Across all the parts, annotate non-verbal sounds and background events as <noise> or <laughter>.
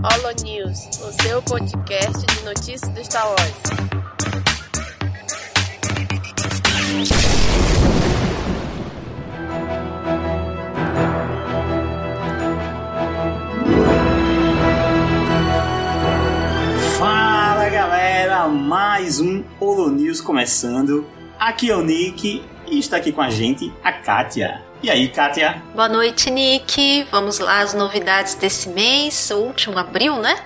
Holo News, o seu podcast de notícias do Star Wars. Fala galera, mais um Holo News começando. Aqui é o Nick e está aqui com a gente a Kátia. E aí, Kátia? Boa noite, Nick. Vamos lá, as novidades desse mês, o último abril, né?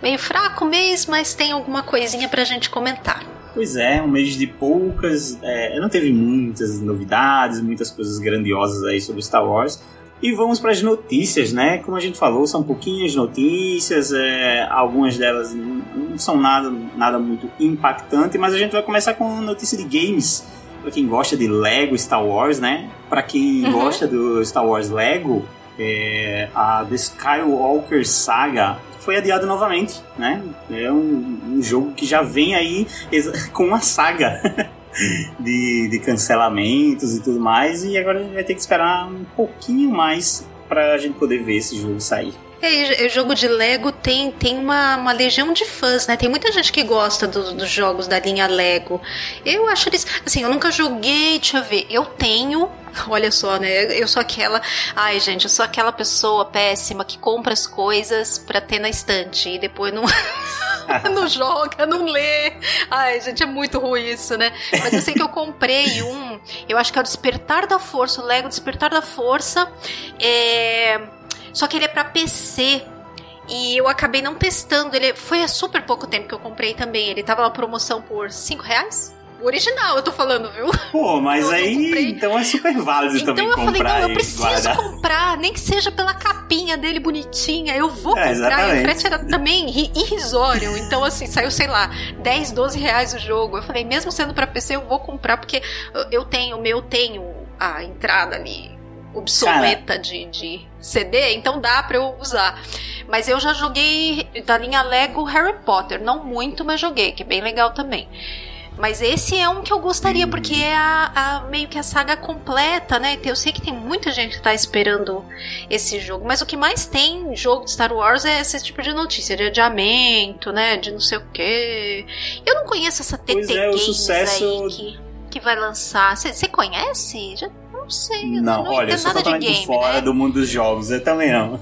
Meio fraco mês, mas tem alguma coisinha pra gente comentar. Pois é, um mês de poucas. É, não teve muitas novidades, muitas coisas grandiosas aí sobre Star Wars. E vamos para as notícias, né? Como a gente falou, são pouquinhas notícias, é, algumas delas não, não são nada, nada muito impactante, mas a gente vai começar com notícia de games para quem gosta de Lego Star Wars, né? Para quem uhum. gosta do Star Wars Lego, é, a The Skywalker Saga foi adiado novamente, né? É um, um jogo que já vem aí <laughs> com uma saga <laughs> de, de cancelamentos e tudo mais, e agora a gente vai ter que esperar um pouquinho mais para a gente poder ver esse jogo sair. É, jogo de Lego tem, tem uma, uma legião de fãs, né? Tem muita gente que gosta do, dos jogos da linha Lego. Eu acho eles. Assim, eu nunca joguei, deixa eu ver. Eu tenho. <laughs> Olha só, né? Eu sou aquela. Ai, gente, eu sou aquela pessoa péssima que compra as coisas pra ter na estante e depois não. <laughs> não joga, não lê. Ai, gente, é muito ruim isso, né? Mas eu sei que eu comprei um. Eu acho que é o Despertar da Força, o Lego Despertar da Força. É só que ele é para PC. E eu acabei não testando. Ele foi há super pouco tempo que eu comprei também. Ele tava na promoção por 5 reais. O original, eu tô falando, viu? Pô, mas <laughs> eu aí então é super válido então também comprar. Então eu falei, não, eu preciso guardar. comprar, nem que seja pela capinha dele bonitinha. Eu vou é, comprar. Exatamente. E o frete era também irrisório. Então, assim, saiu, sei lá, 10, 12 reais o jogo. Eu falei, mesmo sendo pra PC, eu vou comprar, porque eu tenho, o meu tenho a entrada ali obsoleta de, de CD, então dá pra eu usar. Mas eu já joguei da linha Lego Harry Potter, não muito, mas joguei, que é bem legal também. Mas esse é um que eu gostaria, porque é a, a, meio que a saga completa, né? Eu sei que tem muita gente que tá esperando esse jogo, mas o que mais tem jogo de Star Wars é esse tipo de notícia, de adiamento, né? De não sei o quê. Eu não conheço essa TT pois é, Games sucesso... aí que, que vai lançar. Você conhece? Já não sei. Eu não, não olha, eu sou totalmente game, fora né? do mundo dos jogos. Eu também não.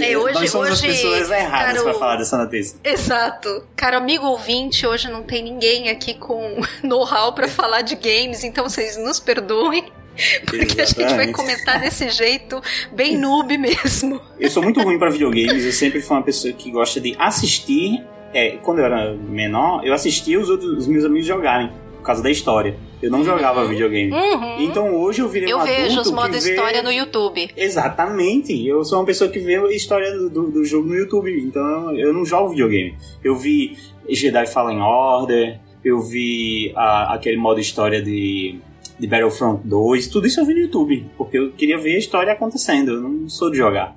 É, <laughs> hoje, Nós somos hoje, as pessoas erradas para pra falar dessa notícia. Exato. Cara, amigo ouvinte, hoje não tem ninguém aqui com <laughs> know-how pra falar de games, então vocês nos perdoem. <laughs> Porque Exatamente. a gente vai comentar desse jeito, bem noob mesmo. Eu sou muito ruim para videogames, eu sempre fui uma pessoa que gosta de assistir. É, quando eu era menor, eu assistia os outros os meus amigos jogarem por causa da história. Eu não jogava videogame. Uhum. Então hoje eu virei eu um vejo os modos história no YouTube. Exatamente. Eu sou uma pessoa que vê a história do, do, jogo no YouTube. Então eu não jogo videogame. Eu vi Jedi Fallen Order, eu vi a, aquele modo história de, de Battlefront 2, tudo isso eu vi no YouTube. Porque eu queria ver a história acontecendo. Eu não sou de jogar.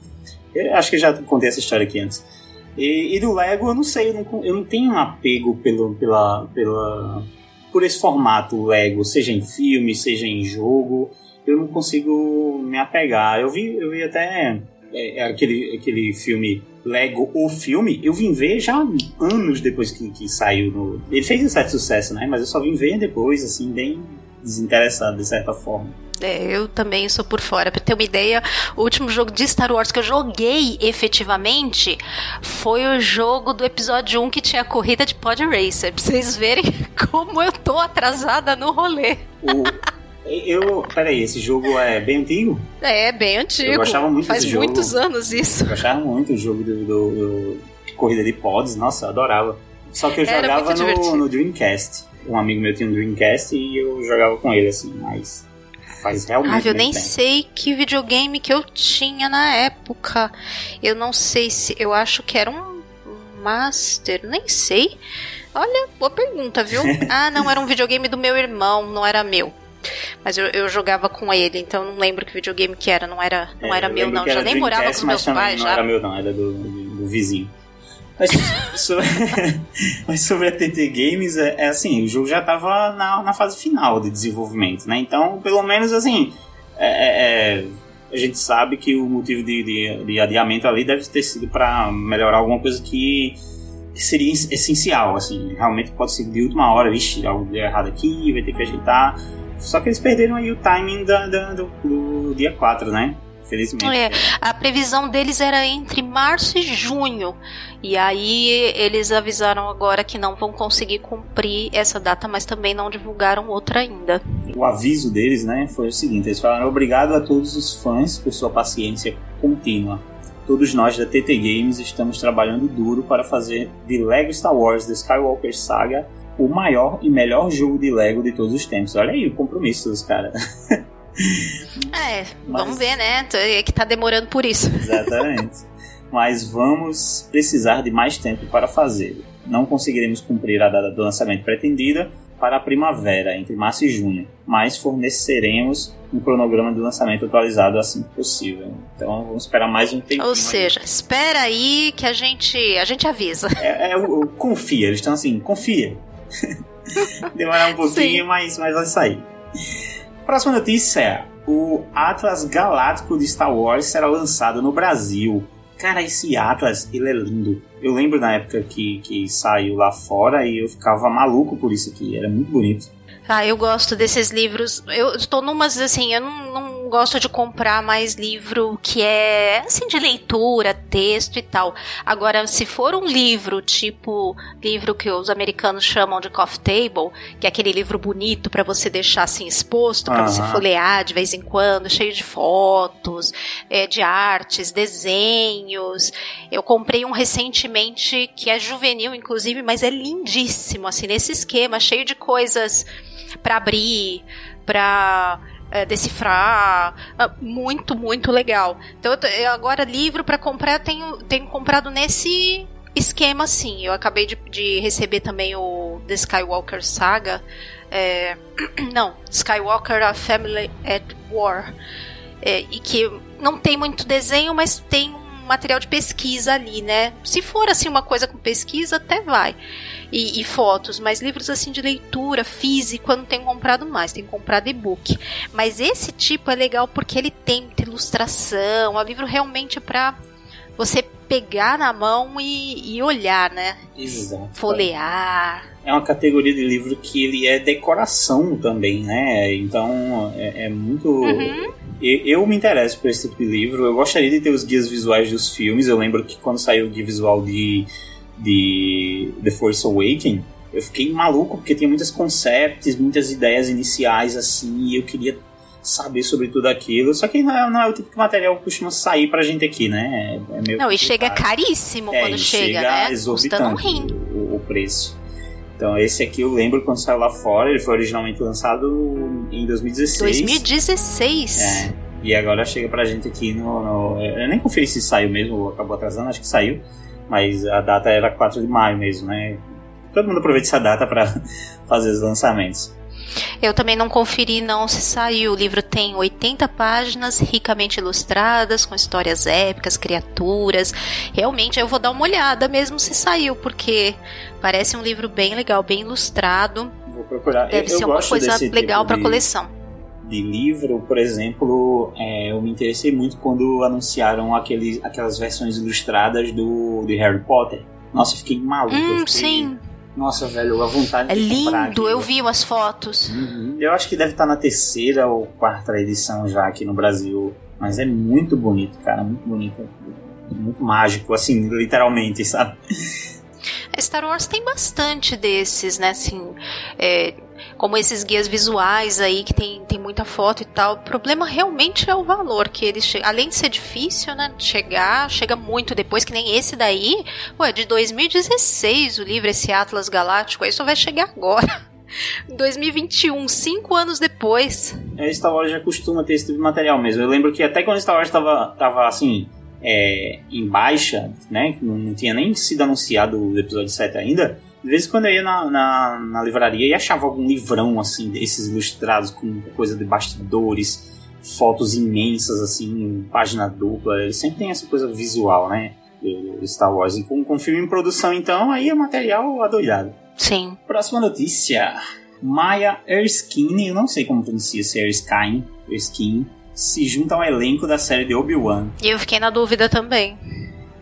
Eu acho que eu já contei essa história aqui antes. E, e do Lego, eu não sei, eu não, eu não tenho um apego pelo, pela, pela por esse formato Lego, seja em filme, seja em jogo, eu não consigo me apegar. Eu vi, eu vi até é, é aquele, aquele filme Lego, o filme, eu vim ver já anos depois que, que saiu. No... Ele fez um certo sucesso, né? Mas eu só vim ver depois, assim, bem desinteressado, de certa forma. É, eu também sou por fora. Pra ter uma ideia, o último jogo de Star Wars que eu joguei efetivamente foi o jogo do episódio 1 que tinha a corrida de Pod Racer. Pra vocês verem <laughs> como eu tô atrasada no rolê. O, eu. Peraí, esse jogo é bem antigo? É, bem antigo. Eu gostava muito Faz desse jogo. muitos anos isso. Eu gostava muito do jogo do, do, do Corrida de Pods. Nossa, eu adorava. Só que eu jogava no, no Dreamcast. Um amigo meu tinha um Dreamcast e eu jogava com ele, assim, mas faz realmente. Ah, eu nem tempo. sei que videogame que eu tinha na época. Eu não sei se. Eu acho que era um Master, nem sei. Olha, boa pergunta, viu? <laughs> ah, não, era um videogame do meu irmão, não era meu. Mas eu, eu jogava com ele, então não lembro que videogame que era, não era, não é, era meu, não. Já nem morava com meus pais. Não já. era meu, não, era do, do vizinho. Mas sobre, <laughs> mas sobre a TT Games, é, é, assim, o jogo já estava na, na fase final de desenvolvimento, né? Então, pelo menos assim, é, é, é a gente sabe que o motivo de, de, de adiamento ali deve ter sido para melhorar alguma coisa que seria essencial, assim, realmente pode ser de última hora, vixe, algo deu errado aqui, vai ter que ajeitar. Só que eles perderam aí o timing da, da do, do, dia 4, né? Felizmente. É, a previsão deles era entre março e junho. E aí eles avisaram agora que não vão conseguir cumprir essa data, mas também não divulgaram outra ainda. O aviso deles, né, foi o seguinte: eles falaram obrigado a todos os fãs por sua paciência contínua. Todos nós da TT Games estamos trabalhando duro para fazer de Lego Star Wars The Skywalker Saga o maior e melhor jogo de Lego de todos os tempos. Olha aí o compromisso dos caras. <laughs> <laughs> É, Mas... vamos ver, né? É que tá demorando por isso. <laughs> Exatamente. Mas vamos precisar de mais tempo para fazê-lo. Não conseguiremos cumprir a data do lançamento pretendida para a primavera, entre março e junho, mas forneceremos um cronograma de lançamento atualizado assim que possível. Então vamos esperar mais um tempo. Ou seja, aí. espera aí que a gente a gente avisa. É, é confia, eles estão assim, confia. <laughs> Demorar um pouquinho, mas, mas vai sair. Próxima notícia é: o Atlas Galáctico de Star Wars será lançado no Brasil. Cara, esse Atlas, ele é lindo. Eu lembro na época que, que saiu lá fora e eu ficava maluco por isso aqui. Era muito bonito. Ah, eu gosto desses livros. Eu estou numas assim, eu não, não gosto de comprar mais livro que é assim de leitura, texto e tal. Agora, se for um livro tipo livro que os americanos chamam de coffee table, que é aquele livro bonito para você deixar assim exposto, para você folhear de vez em quando, cheio de fotos, é, de artes, desenhos. Eu comprei um recentemente que é juvenil, inclusive, mas é lindíssimo, assim, nesse esquema, cheio de coisas para abrir, para é, decifrar. Ah, muito, muito legal. Então, eu, agora, livro para comprar, tenho, tenho comprado nesse esquema, sim. Eu acabei de, de receber também o The Skywalker Saga. É, <clears throat> não, Skywalker A Family at War. É, e que não tem muito desenho, mas tem material de pesquisa ali, né? Se for assim uma coisa com pesquisa, até vai e, e, fotos, mas livros assim de leitura físico eu não tenho comprado mais, tenho comprado e-book. Mas esse tipo é legal porque ele tem muita ilustração, é um livro realmente para você pegar na mão e, e olhar, né? Exato. Folhear. É uma categoria de livro que ele é decoração também, né? Então é, é muito. Uhum. Eu, eu, me interesso por esse tipo de livro. Eu gostaria de ter os guias visuais dos filmes. Eu lembro que quando saiu o guia visual de de The Force Awakens, eu fiquei maluco porque tinha muitas concepts, muitas ideias iniciais assim, e eu queria saber sobre tudo aquilo. Só que não é, não é o tipo de material que costuma sair pra gente aqui, né? É, é não, e chega caríssimo é, quando chega, chega né? exorbitante o, o, preço. Então esse aqui eu lembro quando saiu lá fora, ele foi originalmente lançado em 2016. 2016? É. E agora chega pra gente aqui no, no Eu nem conferi se saiu mesmo, acabou atrasando, acho que saiu. Mas a data era 4 de maio mesmo, né? Todo mundo aproveita essa data para <laughs> fazer os lançamentos. Eu também não conferi não se saiu. O livro tem 80 páginas ricamente ilustradas, com histórias épicas, criaturas. Realmente eu vou dar uma olhada mesmo se saiu, porque parece um livro bem legal, bem ilustrado. Vou procurar. Deve eu, ser eu uma coisa legal tipo para coleção de livro, por exemplo, é, eu me interessei muito quando anunciaram aquele, aquelas versões ilustradas do de Harry Potter. Nossa, eu fiquei maluco. Hum, eu fiquei, sim. Nossa, velho, a vontade é de lindo, eu vi umas fotos. Uhum. Eu acho que deve estar na terceira ou quarta edição já aqui no Brasil. Mas é muito bonito, cara, muito bonito. Muito mágico, assim, literalmente, sabe? Star Wars tem bastante desses, né? Assim, é, como esses guias visuais aí que tem, tem muita foto e tal. O problema realmente é o valor que eles chegam. Além de ser difícil, né? Chegar, chega muito depois, que nem esse daí. Ué, de 2016 o livro, esse Atlas Galáctico, aí só vai chegar agora. <laughs> 2021, cinco anos depois. É, Star Wars já costuma ter esse tipo de material mesmo. Eu lembro que até quando Star Wars tava, tava assim, é, em baixa, né? Não, não tinha nem sido anunciado o episódio 7 ainda. De vez em quando eu ia na, na, na, livraria e achava algum livrão assim, desses ilustrados com coisa de bastidores, fotos imensas, assim, página dupla. Ele sempre tem essa coisa visual, né? Do Star Wars. E com, com filme em produção, então, aí é material adoidado. Sim. Próxima notícia. Maya Erskine, eu não sei como pronuncia, se é Erskine, Erskine se junta ao elenco da série de Obi-Wan. E eu fiquei na dúvida também.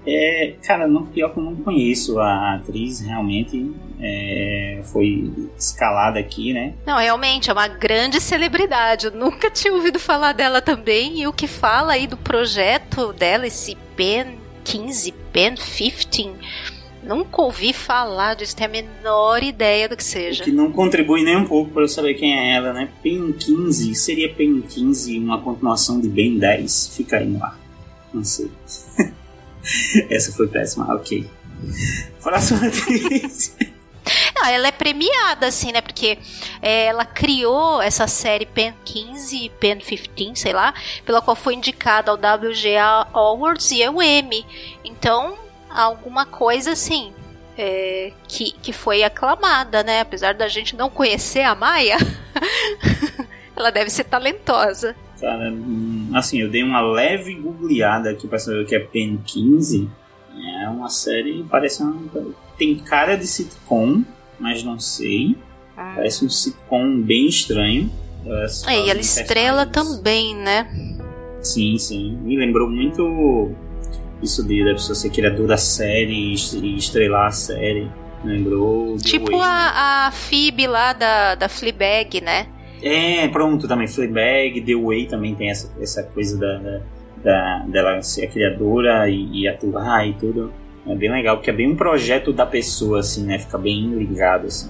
É, cara, não, pior que eu não conheço a atriz, realmente. É, foi escalada aqui, né? Não, realmente, é uma grande celebridade. Eu nunca tinha ouvido falar dela também. E o que fala aí do projeto dela, esse Ben 15, Ben 15. Nunca ouvi falar disso, tenho a menor ideia do que seja. Que não contribui nem um pouco para eu saber quem é ela, né? Ben 15, seria Ben 15 uma continuação de Ben 10? Fica aí no ar. Não sei. <laughs> <laughs> Essa foi péssima, ok. Próxima <laughs> atriz. Não, ela é premiada, assim, né? Porque é, ela criou essa série Pen 15, Pen 15, sei lá, pela qual foi indicada ao WGA Awards e ao Emmy. Então, alguma coisa assim. É, que, que foi aclamada, né? Apesar da gente não conhecer a Maia, <laughs> ela deve ser talentosa. Cara, hum, assim, eu dei uma leve googleada aqui pra saber o que é Pen 15. É uma série, parece uma. Tem cara de sitcom, mas não sei. Ah. Parece um sitcom bem estranho. É, e ela estrela também, né? Sim, sim. Me lembrou muito isso de da pessoa ser criador da série e estrelar a série. Lembrou. Tipo a, a Phoebe lá da, da Fleabag, né? É, pronto, também. Fleabag, The Way também tem essa, essa coisa da, da, dela ser a criadora e, e atuar e tudo. É bem legal, porque é bem um projeto da pessoa, assim, né? Fica bem ligado, assim.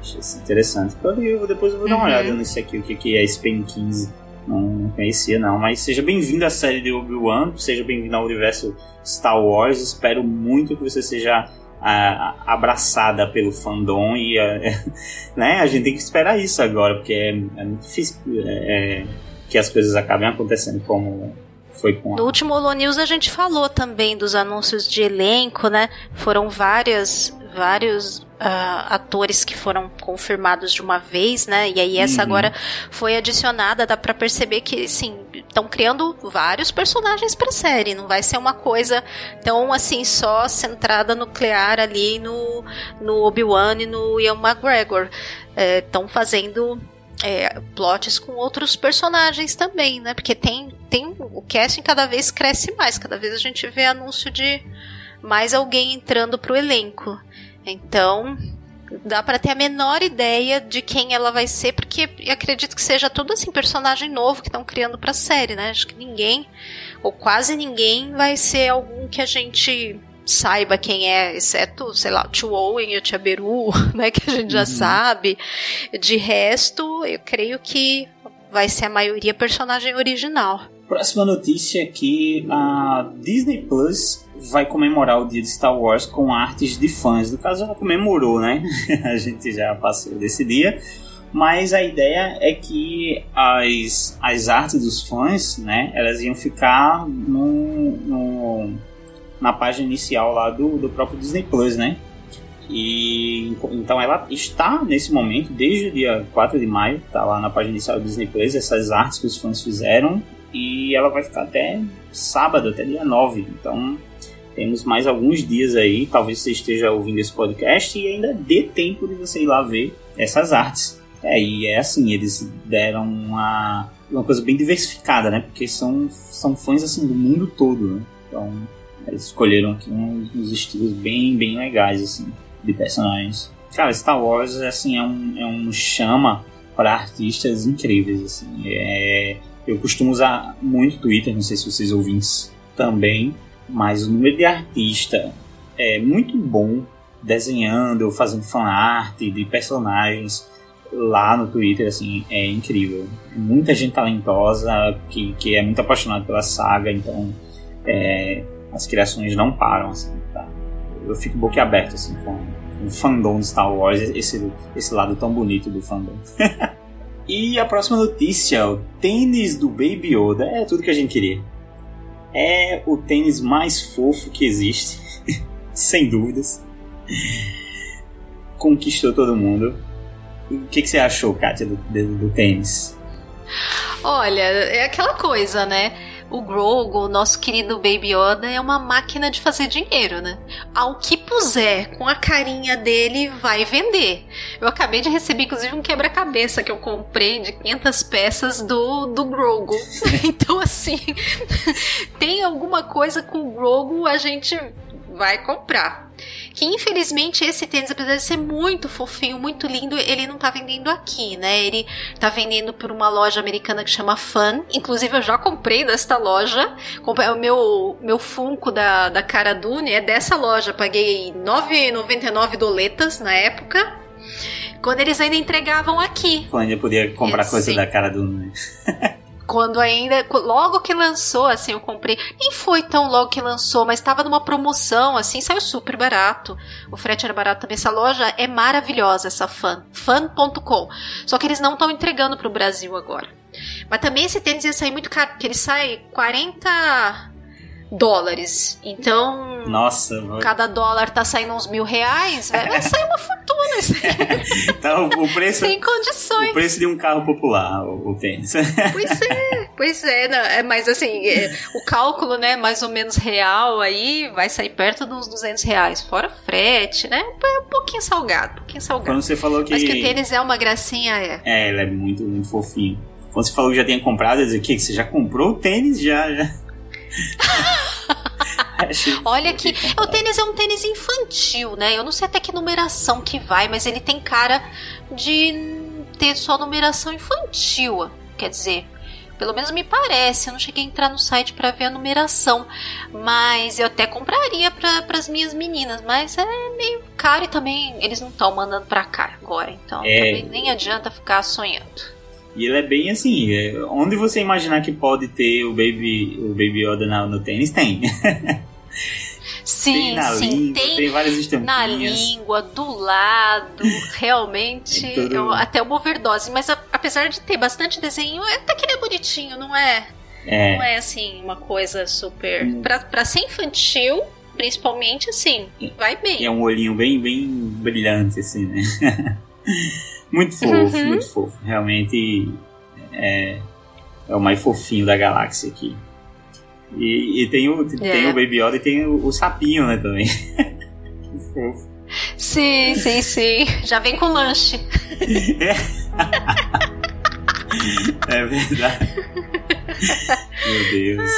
Achei isso interessante. Eu, depois eu vou dar uma uhum. olhada nisso aqui, o que, que é Spain 15. Não, não conhecia, não. Mas seja bem-vindo à série de Obi-Wan, seja bem-vindo ao universo Star Wars. Espero muito que você seja a, abraçada pelo fandom e a, <laughs> né, a gente tem que esperar isso agora, porque é, é muito difícil é, é que as coisas acabem acontecendo como foi com a... No último Holo News a gente falou também dos anúncios de elenco, né? Foram várias, vários uh, atores que foram confirmados de uma vez, né? E aí essa uhum. agora foi adicionada, dá para perceber que, sim, estão criando vários personagens para série. Não vai ser uma coisa tão assim só centrada nuclear ali no, no Obi-Wan e no Ian McGregor. Estão é, fazendo é, plots com outros personagens também, né? Porque tem, tem o casting cada vez cresce mais, cada vez a gente vê anúncio de mais alguém entrando pro elenco. Então, dá para ter a menor ideia de quem ela vai ser, porque acredito que seja tudo assim personagem novo que estão criando para série, né? Acho que ninguém ou quase ninguém vai ser algum que a gente saiba quem é, exceto, sei lá, o Tio Owen e o Tia Beru, <laughs> né, que a gente já uhum. sabe. De resto, eu creio que vai ser a maioria personagem original. Próxima notícia é que a Disney Plus vai comemorar o dia de Star Wars com artes de fãs. No caso, ela comemorou, né? <laughs> a gente já passou desse dia. Mas a ideia é que as, as artes dos fãs, né, elas iam ficar no, no na página inicial lá do, do próprio Disney Plus, né? E então ela está nesse momento, desde o dia 4 de maio, tá lá na página inicial do Disney Plus, essas artes que os fãs fizeram, e ela vai ficar até sábado, até dia 9. Então temos mais alguns dias aí, talvez você esteja ouvindo esse podcast e ainda dê tempo de você ir lá ver essas artes. É, e é assim, eles deram uma, uma coisa bem diversificada, né? Porque são, são fãs assim do mundo todo, né? Então eles escolheram aqui uns, uns, estilos bem, bem legais, assim, de personagens. Cara, Star Wars, assim, é um, é um chama para artistas incríveis, assim. É, eu costumo usar muito Twitter, não sei se vocês ouvintes também, mas o número de artista é muito bom desenhando ou fazendo fanart de personagens lá no Twitter, assim, é incrível. Muita gente talentosa que, que é muito apaixonada pela saga, então é, as criações não param, assim, tá? Eu fico boquiaberto, assim, com o fandom de Star Wars, esse, esse lado tão bonito do fandom. <laughs> e a próxima notícia, o tênis do Baby Yoda, é tudo que a gente queria. É o tênis mais fofo que existe, <laughs> sem dúvidas. Conquistou todo mundo. O que, que você achou, Kátia, do, do, do tênis? Olha, é aquela coisa, né? O Grogu, o nosso querido Baby Yoda, é uma máquina de fazer dinheiro, né? Ao que puser com a carinha dele, vai vender. Eu acabei de receber, inclusive, um quebra-cabeça que eu comprei de 500 peças do, do Grogu. <laughs> então, assim, <laughs> tem alguma coisa com o Grogu, a gente vai comprar. Que infelizmente esse tênis, apesar de ser muito fofinho, muito lindo, ele não tá vendendo aqui, né? Ele tá vendendo por uma loja americana que chama Fun. Inclusive eu já comprei desta loja. Comprei o meu, meu Funko da, da Cara Dune é dessa loja. Paguei 9,99 doletas na época. Quando eles ainda entregavam aqui. Quando ainda podia comprar é, coisa sim. da Cara Dune. <laughs> quando ainda logo que lançou, assim, eu comprei, nem foi tão logo que lançou, mas estava numa promoção, assim, saiu super barato. O frete era barato também. Essa loja é maravilhosa, essa fan, fan.com. Só que eles não estão entregando para o Brasil agora. Mas também esse tênis ia sair muito caro, porque ele sai 40 dólares. Então. Nossa, cada dólar tá saindo uns mil reais, vai sair uma fortuna isso <laughs> Então, o preço. Sem condições. O preço de um carro popular, o, o tênis. <laughs> Pois é, pois é, não, é mas assim, é, o cálculo, né, mais ou menos real aí, vai sair perto dos 200 reais, fora frete, né? É um pouquinho salgado, um pouquinho salgado. Quando você falou que. Mas que o tênis é uma gracinha, é. É, ele é muito, muito fofinho. Quando você falou que já tinha comprado, eu disse, o que? Você já comprou o tênis? Já, já. <laughs> Olha que o tênis é um tênis infantil, né? Eu não sei até que numeração que vai, mas ele tem cara de ter só numeração infantil. Quer dizer, pelo menos me parece. Eu não cheguei a entrar no site para ver a numeração, mas eu até compraria para as minhas meninas. Mas é meio caro e também eles não estão mandando para cá agora, então é... nem adianta ficar sonhando. E ele é bem assim, é, onde você imaginar que pode ter o Baby, o Baby Yoda no, no tênis, tem. <laughs> Sim, tem na sim, língua, tem, tem várias estampinhas. Na língua, do lado, <laughs> realmente, tudo... até uma overdose. Mas a, apesar de ter bastante desenho, até que ele é bonitinho, não é? é. Não é assim, uma coisa super. Hum. Pra, pra ser infantil, principalmente, assim, vai bem. É um olhinho bem, bem brilhante, assim, né? <laughs> Muito fofo, uhum. muito fofo. Realmente é, é o mais fofinho da galáxia aqui. E, e tem, o, tem é. o Baby Yoda e tem o, o sapinho, né, também. que fofo. Sim, sim, sim. Já vem com lanche. <laughs> É, <laughs> é verdade. Meu Deus.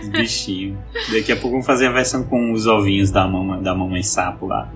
Os bichinhos. Daqui a pouco vamos fazer a versão com os ovinhos da mamãe, da mamãe sapo lá.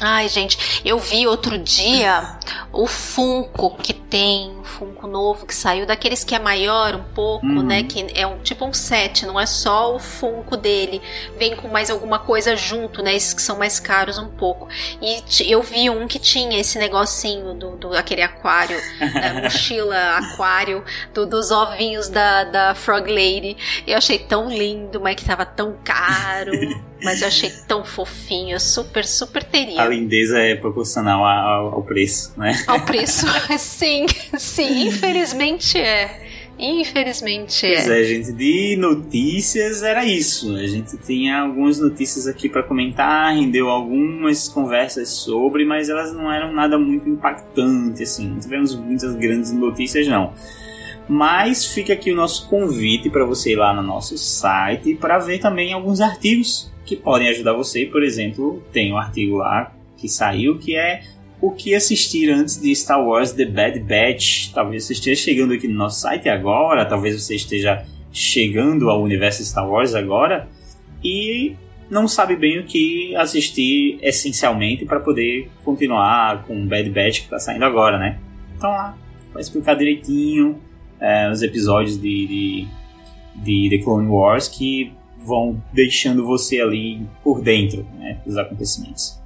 Ai, gente, eu vi outro dia o Funko que tem, Funko novo que saiu, daqueles que é maior um pouco, uhum. né? Que é um tipo um set, não é só o Funko dele. Vem com mais alguma coisa junto, né? Esses que são mais caros um pouco. E eu vi um que tinha esse negocinho do, do aquele aquário, da <laughs> mochila aquário, do, dos ovinhos da, da Frog Lady. Eu achei tão lindo, mas que tava tão caro. <laughs> mas eu achei tão fofinho, super, super teria. A lindeza é proporcional ao, ao preço, né? Ao preço, <laughs> sim, sim, infelizmente é. Infelizmente é. Pois é, gente, de notícias era isso. A gente tinha algumas notícias aqui para comentar, rendeu algumas conversas sobre, mas elas não eram nada muito impactante, assim. Não tivemos muitas grandes notícias, não. Mas fica aqui o nosso convite para você ir lá no nosso site para ver também alguns artigos que podem ajudar você. Por exemplo, tem um artigo lá que saiu que é o que assistir antes de Star Wars The Bad Batch. Talvez você esteja chegando aqui no nosso site agora, talvez você esteja chegando ao universo Star Wars agora e não sabe bem o que assistir essencialmente para poder continuar com o Bad Batch que está saindo agora, né? Então lá, vai explicar direitinho é, os episódios de, de, de, The Clone Wars que vão deixando você ali por dentro né, dos acontecimentos.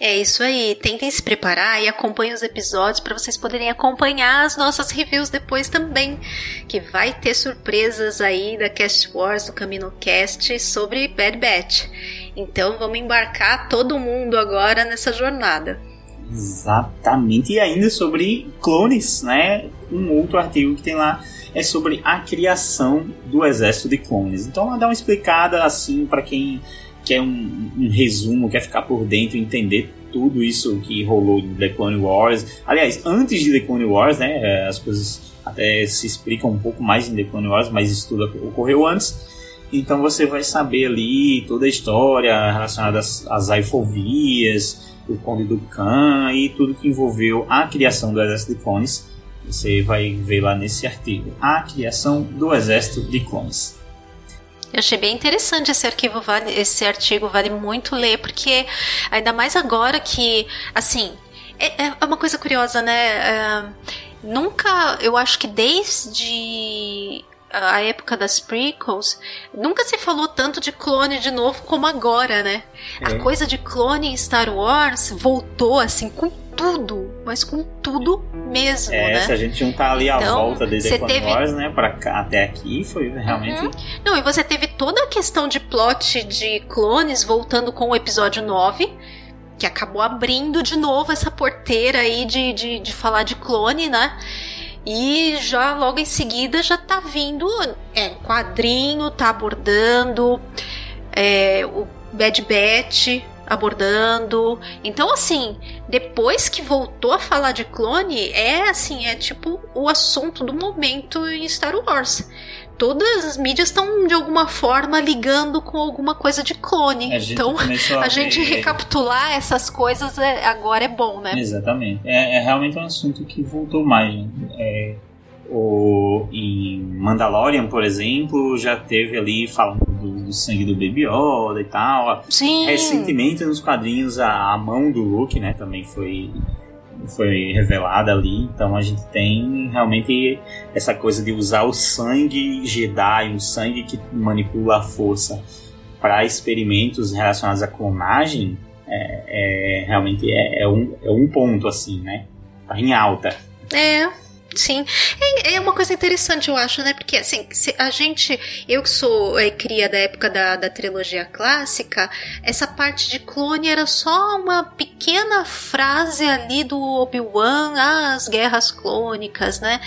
É isso aí. Tentem se preparar e acompanhem os episódios para vocês poderem acompanhar as nossas reviews depois também. Que vai ter surpresas aí da Cast Wars, do Camino Cast sobre Bad Batch. Então vamos embarcar todo mundo agora nessa jornada. Exatamente. E ainda sobre clones, né? Um outro artigo que tem lá é sobre a criação do exército de clones. Então, dá uma explicada assim para quem quer um, um resumo, quer ficar por dentro, entender tudo isso que rolou em The Clone Wars. Aliás, antes de The Clone Wars, né, é, as coisas até se explicam um pouco mais em The Clone Wars, mas isso tudo ocorreu antes. Então você vai saber ali toda a história relacionada às, às aifovias, o Conde do Khan e tudo que envolveu a criação do Exército de Clones. Você vai ver lá nesse artigo. A criação do Exército de Clones. Eu achei bem interessante esse arquivo, vale, esse artigo vale muito ler, porque ainda mais agora que, assim, é, é uma coisa curiosa, né? É, nunca, eu acho que desde a época das prequels, nunca se falou tanto de clone de novo como agora, né? É. A coisa de clone em Star Wars voltou assim com tudo, mas com tudo mesmo, é, né? se a gente juntar ali então, a volta de The Clone teve... Wars, né, para até aqui, foi realmente... Uhum. Não, e você teve toda a questão de plot de clones voltando com o episódio 9, que acabou abrindo de novo essa porteira aí de, de, de falar de clone, né? E já logo em seguida já tá vindo é, quadrinho, tá abordando é, o Bad Batch abordando. Então, assim, depois que voltou a falar de clone, é assim, é tipo o assunto do momento em Star Wars todas as mídias estão de alguma forma ligando com alguma coisa de clone. A então, a, <laughs> a gente recapitular essas coisas é, agora é bom, né? Exatamente. É, é realmente um assunto que voltou mais. É, o, em Mandalorian, por exemplo, já teve ali falando do, do sangue do Baby Yoda e tal. Sim. Recentemente nos quadrinhos a, a mão do Luke, né, também foi foi revelada ali. Então a gente tem realmente essa coisa de usar o sangue Jedi, o sangue que manipula a força para experimentos relacionados à clonagem. É, é realmente é, é, um, é um ponto assim, né? Tá em alta. É, Sim, é, é, uma coisa interessante, eu acho, né? Porque assim, a gente, eu que sou é, cria da época da, da trilogia clássica, essa parte de clone era só uma pequena frase ali do Obi-Wan, ah, as guerras clônicas, né?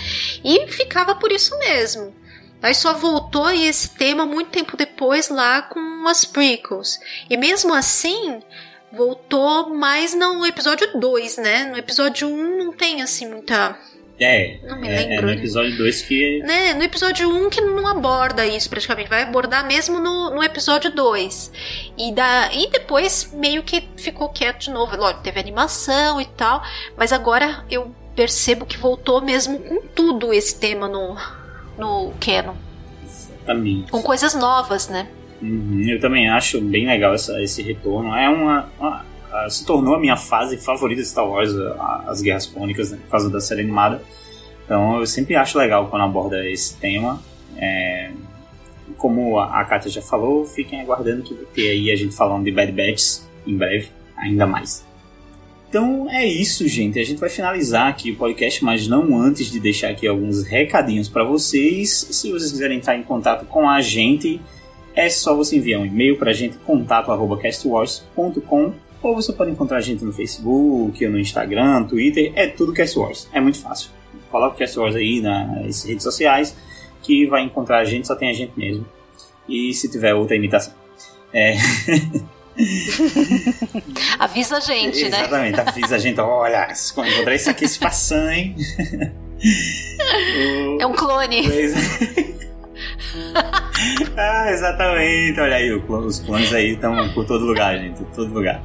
E ficava por isso mesmo. Aí só voltou esse tema muito tempo depois lá com as prequels. E mesmo assim, voltou mais no episódio 2, né? No episódio 1 um não tem assim muita é, não me lembro. É, é no episódio 2 que. Né, no episódio 1 um que não aborda isso praticamente. Vai abordar mesmo no, no episódio 2. E, da, e depois meio que ficou quieto de novo. Lógico, teve animação e tal. Mas agora eu percebo que voltou mesmo com tudo esse tema no, no Canon. Exatamente. Com coisas novas, né? Uhum, eu também acho bem legal essa, esse retorno. É uma, uma se tornou a minha fase favorita de Star Wars, uh, as Guerras Clônicas, né, por causa da série animada. Então eu sempre acho legal quando aborda esse tema. É, como a, a Kátia já falou, fiquem aguardando que vai ter aí a gente falando de Bad Batch em breve, ainda mais. Então é isso, gente. A gente vai finalizar aqui o podcast, mas não antes de deixar aqui alguns recadinhos para vocês. Se vocês quiserem entrar em contato com a gente, é só você enviar um e-mail para a gente, contato.castwars.com ou você pode encontrar a gente no Facebook, no Instagram, Twitter, é tudo Cast Wars. É muito fácil. Coloca Cast Wars aí nas redes sociais que vai encontrar a gente, só tem a gente mesmo. E se tiver outra imitação. É. <laughs> avisa a gente, né? Exatamente, avisa a gente. Olha, encontrar isso aqui se passando, hein? é um clone. <laughs> <laughs> ah, exatamente. Olha aí, os clones aí estão por todo lugar, gente. Todo lugar.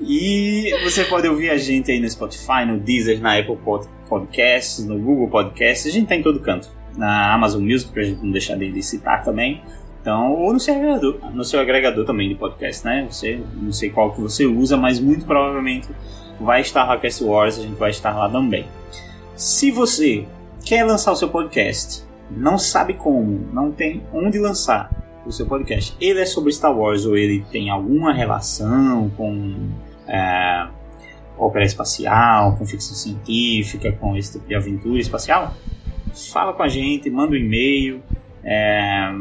E você pode ouvir a gente aí no Spotify, no Deezer, na Apple Podcasts, no Google Podcasts. A gente tá em todo canto. Na Amazon Music, pra gente não deixar de citar também. Então, ou no seu agregador, no seu agregador também de podcast, né? Você, não sei qual que você usa, mas muito provavelmente vai estar Cast Wars, a gente vai estar lá também. Se você quer lançar o seu podcast não sabe como, não tem onde lançar o seu podcast. Ele é sobre Star Wars ou ele tem alguma relação com é, ópera espacial, com ficção científica, com esse tipo de aventura espacial? Fala com a gente, manda um e-mail, é,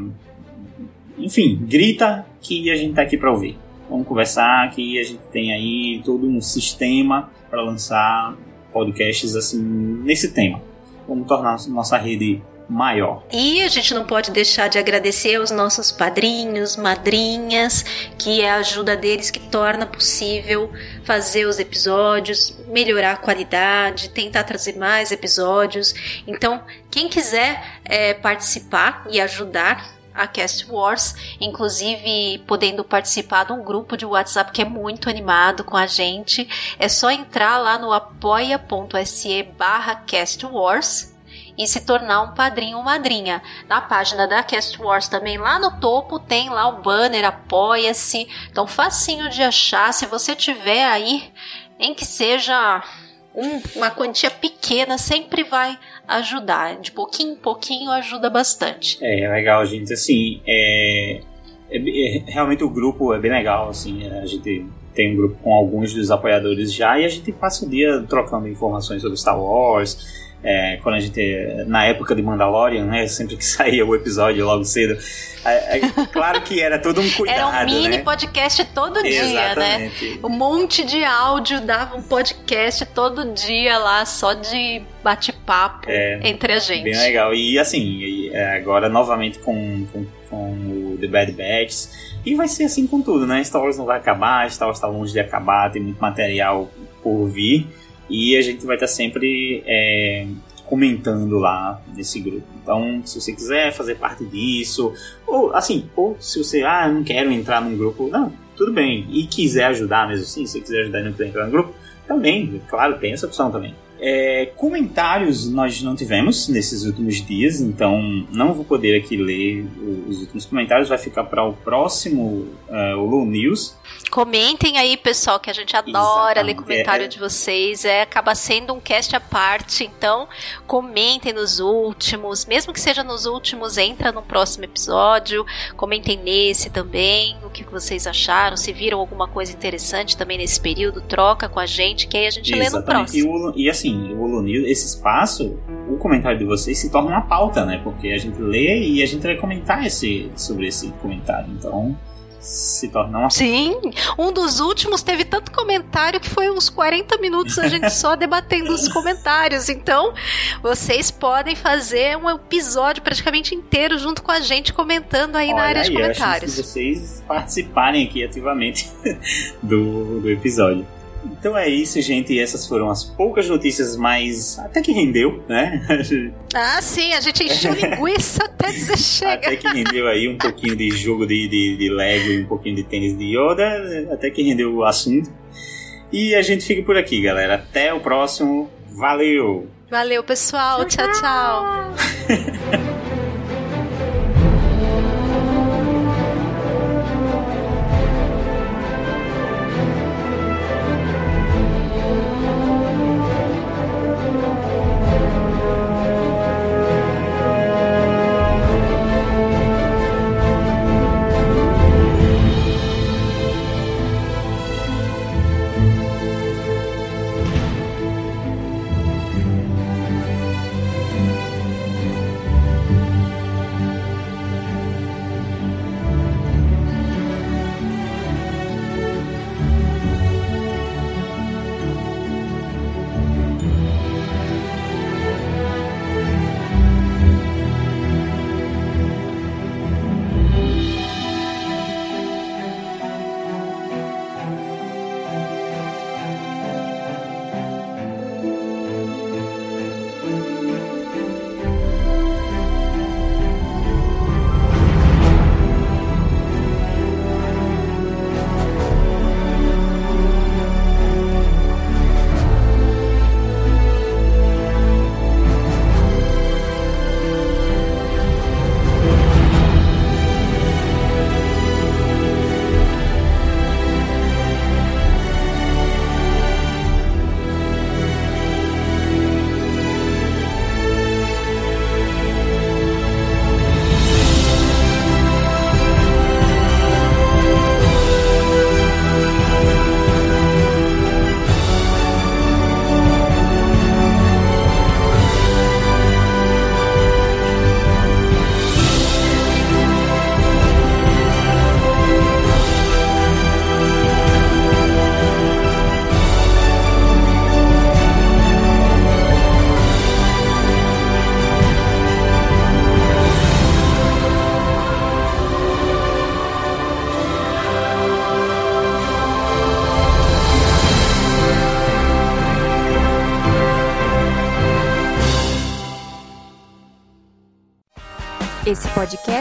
enfim, grita que a gente está aqui para ouvir. Vamos conversar que a gente tem aí todo um sistema para lançar podcasts assim nesse tema. Vamos tornar nossa rede maior. E a gente não pode deixar de agradecer aos nossos padrinhos, madrinhas, que é a ajuda deles que torna possível fazer os episódios, melhorar a qualidade, tentar trazer mais episódios. Então, quem quiser é, participar e ajudar a Cast Wars, inclusive podendo participar de um grupo de WhatsApp que é muito animado com a gente. É só entrar lá no apoia.se barra Cast Wars e se tornar um padrinho ou madrinha. Na página da Cast Wars também lá no topo tem lá o banner apoia-se. Então facinho de achar. Se você tiver aí, em que seja um, uma quantia pequena, sempre vai ajudar. De pouquinho em pouquinho ajuda bastante. É, é legal, gente. Assim, é, é, é, realmente o grupo é bem legal. Assim, a gente tem um grupo com alguns dos apoiadores já e a gente passa o dia trocando informações sobre Star Wars. É, quando a gente na época de Mandalorian, né, sempre que <laughs> saía o episódio logo cedo, é, é, claro que era todo um cuidado, Era um mini né? podcast todo dia, né? Exatamente. né? Um monte de áudio dava um podcast todo dia lá só de bate-papo É, entre a gente. Bem legal. E assim, é, agora novamente com, com, com o The Bad Batch. E vai ser assim com tudo, né? Star Wars não vai acabar, Star Wars está longe de acabar, tem muito material por vir. E a gente vai estar sempre é, comentando lá nesse grupo. Então, se você quiser fazer parte disso, ou assim, ou se você, ah, não quero entrar num grupo, não, tudo bem. E quiser ajudar mesmo assim, se quiser ajudar e não quiser entrar no grupo, também, claro, tem essa opção também. É, comentários nós não tivemos nesses últimos dias, então não vou poder aqui ler os últimos comentários, vai ficar para o próximo uh, o Lu News. Comentem aí, pessoal, que a gente adora Exatamente. ler comentário é. de vocês. É, acaba sendo um cast à parte, então comentem nos últimos, mesmo que seja nos últimos, entra no próximo episódio. Comentem nesse também, o que vocês acharam, se viram alguma coisa interessante também nesse período, troca com a gente, que aí a gente Exatamente. lê no próximo. E, e assim, o Lunil, esse espaço, o comentário de vocês se torna uma pauta, né? Porque a gente lê e a gente vai comentar esse, sobre esse comentário. Então, se torna uma. Sim, um dos últimos teve tanto comentário que foi uns 40 minutos a gente só <laughs> debatendo os comentários. Então, vocês podem fazer um episódio praticamente inteiro junto com a gente comentando aí Olha na área aí, de comentários. Eu acho que vocês participarem aqui ativamente <laughs> do, do episódio. Então é isso, gente. E essas foram as poucas notícias, mas até que rendeu, né? <laughs> Ah, sim, a gente encheu <laughs> linguiça até dizer chega. Até que rendeu aí um pouquinho de jogo de, de, de Lego e um pouquinho de tênis de Yoda, até que rendeu o assunto. E a gente fica por aqui, galera. Até o próximo. Valeu! Valeu, pessoal. tchau. tchau. <laughs>